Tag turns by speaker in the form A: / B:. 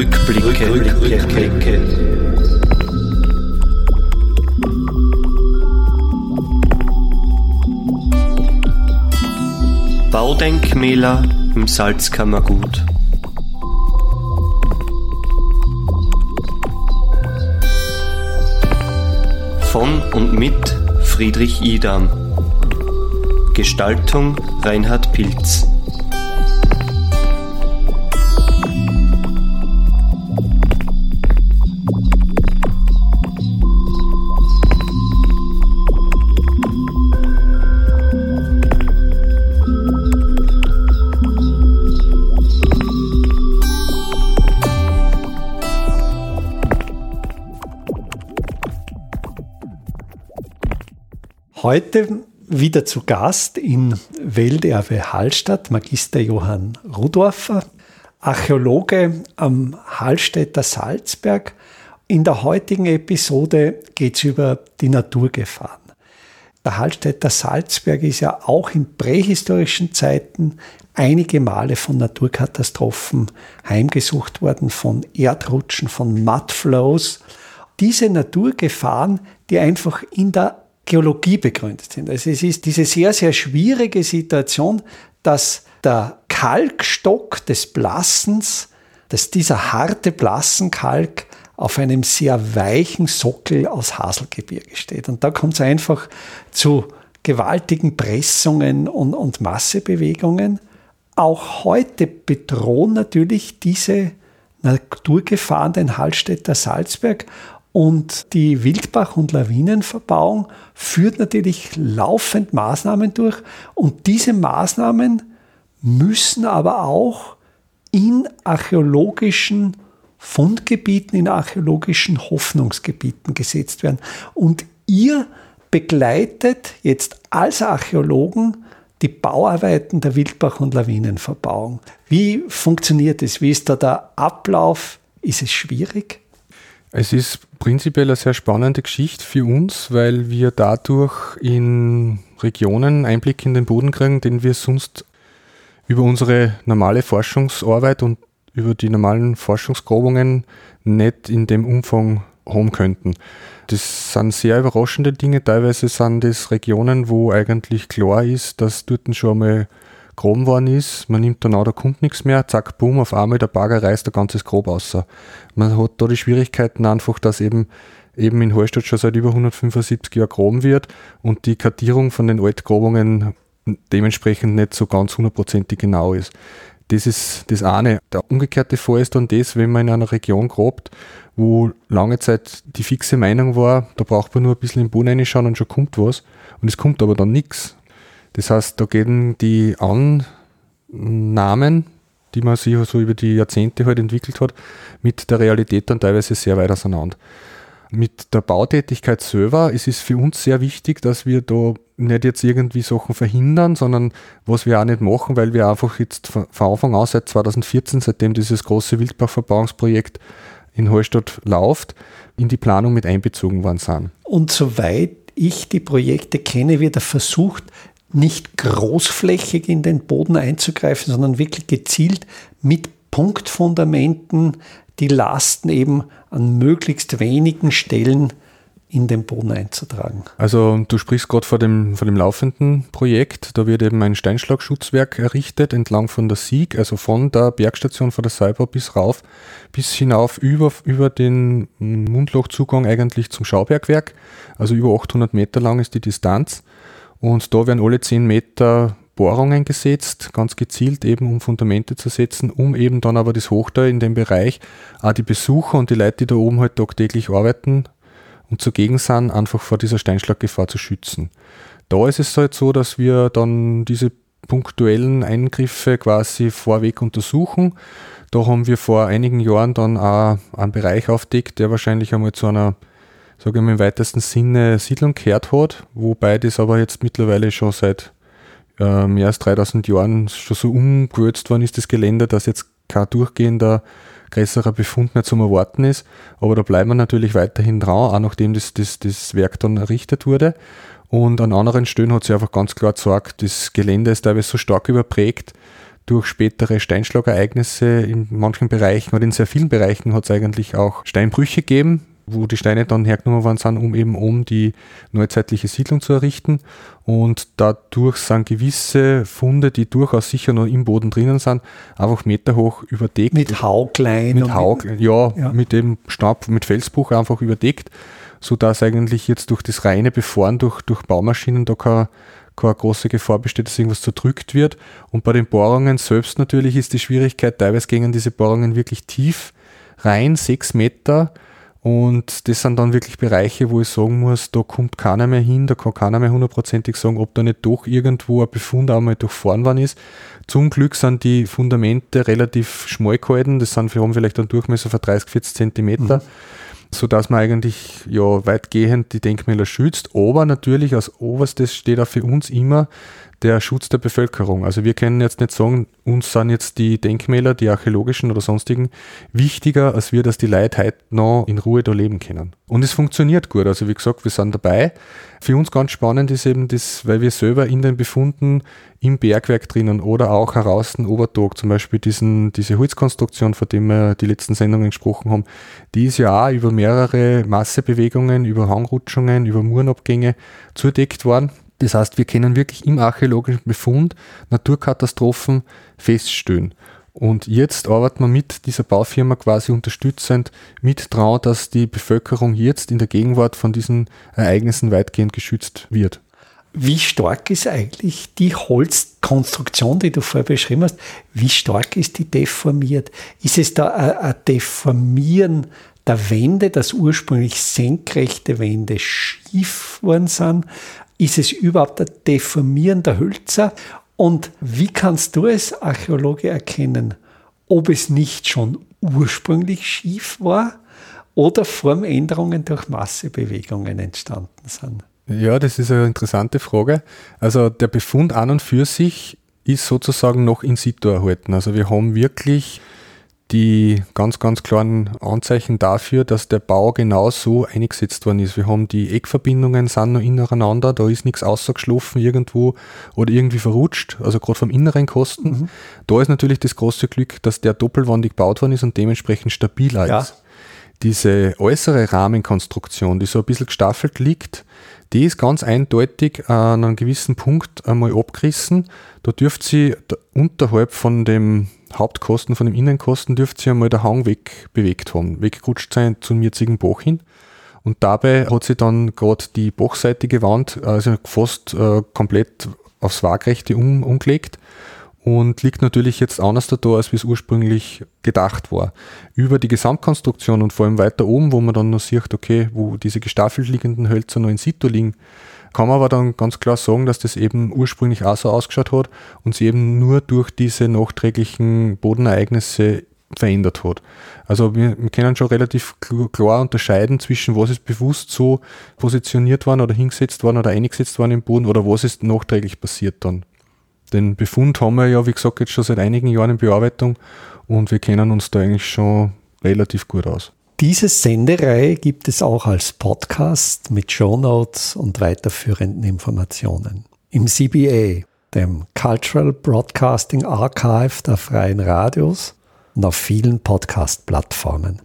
A: Rückblicke. Rückblicke. Baudenkmäler im Salzkammergut. Von und mit Friedrich Idam. Gestaltung Reinhard Pilz.
B: Heute wieder zu Gast in Welterbe Hallstatt, Magister Johann Rudorfer, Archäologe am Hallstätter Salzberg. In der heutigen Episode geht es über die Naturgefahren. Der Hallstätter Salzberg ist ja auch in prähistorischen Zeiten einige Male von Naturkatastrophen heimgesucht worden, von Erdrutschen, von Mudflows. Diese Naturgefahren, die einfach in der Geologie begründet sind. Also es ist diese sehr, sehr schwierige Situation, dass der Kalkstock des Blassens, dass dieser harte Blassenkalk auf einem sehr weichen Sockel aus Haselgebirge steht. Und da kommt es einfach zu gewaltigen Pressungen und, und Massebewegungen. Auch heute bedrohen natürlich diese Naturgefahren den Hallstätter Salzberg und die Wildbach- und Lawinenverbauung führt natürlich laufend Maßnahmen durch und diese Maßnahmen müssen aber auch in archäologischen Fundgebieten, in archäologischen Hoffnungsgebieten gesetzt werden. Und ihr begleitet jetzt als Archäologen die Bauarbeiten der Wildbach- und Lawinenverbauung. Wie funktioniert es? Wie ist da der Ablauf? Ist es schwierig?
C: Es ist prinzipiell eine sehr spannende Geschichte für uns, weil wir dadurch in Regionen Einblick in den Boden kriegen, den wir sonst über unsere normale Forschungsarbeit und über die normalen Forschungsgrabungen nicht in dem Umfang haben könnten. Das sind sehr überraschende Dinge. Teilweise sind das Regionen, wo eigentlich klar ist, dass dort schon einmal graben worden ist, man nimmt dann auch, da kommt nichts mehr, zack, boom, auf einmal der Bagger reißt ein ganzes Grob raus. Man hat da die Schwierigkeiten einfach, dass eben eben in Hallstatt schon seit über 175 Jahren graben wird und die Kartierung von den Altgrabungen dementsprechend nicht so ganz hundertprozentig genau ist. Das ist das eine. Der umgekehrte Fall ist dann das, wenn man in einer Region grabt, wo lange Zeit die fixe Meinung war, da braucht man nur ein bisschen im Boden reinschauen und schon kommt was. Und es kommt aber dann nichts. Das heißt, da gehen die Annahmen, die man sich so über die Jahrzehnte halt entwickelt hat, mit der Realität dann teilweise sehr weit auseinander. Mit der Bautätigkeit selber ist es für uns sehr wichtig, dass wir da nicht jetzt irgendwie Sachen verhindern, sondern was wir auch nicht machen, weil wir einfach jetzt von Anfang an seit 2014, seitdem dieses große Wildbachverbauungsprojekt in Hallstatt läuft, in die Planung mit einbezogen worden sind.
B: Und soweit ich die Projekte kenne, wird er versucht, nicht großflächig in den Boden einzugreifen, sondern wirklich gezielt mit Punktfundamenten die Lasten eben an möglichst wenigen Stellen in den Boden einzutragen.
C: Also du sprichst gerade vor dem, vor dem laufenden Projekt. Da wird eben ein Steinschlagschutzwerk errichtet entlang von der Sieg, also von der Bergstation von der Seibau bis rauf, bis hinauf über, über den Mundlochzugang eigentlich zum Schaubergwerk. Also über 800 Meter lang ist die Distanz. Und da werden alle 10 Meter Bohrungen gesetzt, ganz gezielt eben um Fundamente zu setzen, um eben dann aber das Hochtal in dem Bereich auch die Besucher und die Leute, die da oben halt tagtäglich arbeiten und zugegen sind, einfach vor dieser Steinschlaggefahr zu schützen. Da ist es halt so, dass wir dann diese punktuellen Eingriffe quasi vorweg untersuchen. Da haben wir vor einigen Jahren dann auch einen Bereich aufdeckt, der wahrscheinlich einmal zu einer sage ich mal, im weitesten Sinne Siedlung gehört hat, wobei das aber jetzt mittlerweile schon seit äh, mehr als 3000 Jahren schon so umgewürzt worden ist, das Gelände, dass jetzt kein durchgehender größerer Befund mehr zum Erwarten ist. Aber da bleiben wir natürlich weiterhin dran, auch nachdem das, das, das Werk dann errichtet wurde. Und an anderen Stellen hat sich einfach ganz klar gesagt, das Gelände ist teilweise so stark überprägt, durch spätere Steinschlagereignisse in manchen Bereichen oder in sehr vielen Bereichen hat es eigentlich auch Steinbrüche gegeben, wo die Steine dann hergenommen worden sind, um eben um die neuzeitliche Siedlung zu errichten. Und dadurch sind gewisse Funde, die durchaus sicher noch im Boden drinnen sind, einfach meterhoch überdeckt.
B: Mit Hauglein.
C: Mit Hauglein, ja, ja, mit dem Stab, mit Felsbruch einfach überdeckt, sodass eigentlich jetzt durch das reine Befahren durch, durch Baumaschinen da kein keine große Gefahr besteht, dass irgendwas zerdrückt wird. Und bei den Bohrungen selbst natürlich ist die Schwierigkeit, teilweise gingen diese Bohrungen wirklich tief rein, sechs Meter. Und das sind dann wirklich Bereiche, wo ich sagen muss, da kommt keiner mehr hin, da kann keiner mehr hundertprozentig sagen, ob da nicht doch irgendwo ein Befund einmal durchfahren worden ist. Zum Glück sind die Fundamente relativ schmal gehalten, das sind, wir haben vielleicht einen Durchmesser von 30, 40 Zentimeter. Mhm so dass man eigentlich ja weitgehend die Denkmäler schützt. Aber natürlich als oberstes steht auch für uns immer der Schutz der Bevölkerung. Also wir können jetzt nicht sagen, uns sind jetzt die Denkmäler, die archäologischen oder sonstigen, wichtiger, als wir, dass die Leute heute noch in Ruhe da leben können. Und es funktioniert gut. Also wie gesagt, wir sind dabei. Für uns ganz spannend ist eben das, weil wir selber in den Befunden im Bergwerk drinnen oder auch heraus in Obertog, zum Beispiel diesen, diese Holzkonstruktion, von dem wir die letzten Sendungen gesprochen haben, die ist ja auch über mehrere Massebewegungen, über Hangrutschungen, über Murenabgänge zudeckt worden. Das heißt, wir können wirklich im archäologischen Befund Naturkatastrophen feststellen. Und jetzt arbeitet man mit dieser Baufirma quasi unterstützend mit dran, dass die Bevölkerung jetzt in der Gegenwart von diesen Ereignissen weitgehend geschützt wird.
B: Wie stark ist eigentlich die Holzkonstruktion, die du vorher beschrieben hast, wie stark ist die deformiert? Ist es da ein Deformieren der Wände, dass ursprünglich senkrechte Wände schief worden sind? Ist es überhaupt ein Deformieren der Hölzer? Und wie kannst du als Archäologe erkennen, ob es nicht schon ursprünglich schief war oder Formänderungen durch Massebewegungen entstanden sind?
C: Ja, das ist eine interessante Frage. Also der Befund an und für sich ist sozusagen noch in situ erhalten. Also wir haben wirklich die ganz, ganz klaren Anzeichen dafür, dass der Bau genau so eingesetzt worden ist. Wir haben die Eckverbindungen sind noch ineinander, da ist nichts ausgeschlafen irgendwo oder irgendwie verrutscht, also gerade vom inneren Kosten. Mhm. Da ist natürlich das große Glück, dass der doppelwandig gebaut worden ist und dementsprechend stabiler ja. ist. Diese äußere Rahmenkonstruktion, die so ein bisschen gestaffelt liegt, die ist ganz eindeutig an einem gewissen Punkt einmal abgerissen. Da dürft sie unterhalb von dem Hauptkosten, von dem Innenkosten, dürfte sie einmal der Hang weg bewegt haben, weggerutscht sein zum jetzigen Bach hin. Und dabei hat sie dann gerade die bachseitige Wand, also fast äh, komplett aufs Waagrechte um, umgelegt und liegt natürlich jetzt anders da, als wie es ursprünglich gedacht war. Über die Gesamtkonstruktion und vor allem weiter oben, wo man dann noch sieht, okay, wo diese gestaffelt liegenden Hölzer noch in situ liegen, kann man aber dann ganz klar sagen, dass das eben ursprünglich auch so ausgeschaut hat und sie eben nur durch diese nachträglichen Bodenereignisse verändert hat. Also wir, wir können schon relativ klar unterscheiden zwischen was ist bewusst so positioniert worden oder hingesetzt worden oder eingesetzt worden im Boden oder was ist nachträglich passiert dann. Den Befund haben wir ja, wie gesagt, jetzt schon seit einigen Jahren in Bearbeitung und wir kennen uns da eigentlich schon relativ gut aus.
B: Diese Sendereihe gibt es auch als Podcast mit Shownotes und weiterführenden Informationen. Im CBA, dem Cultural Broadcasting Archive der Freien Radios und auf vielen Podcast-Plattformen.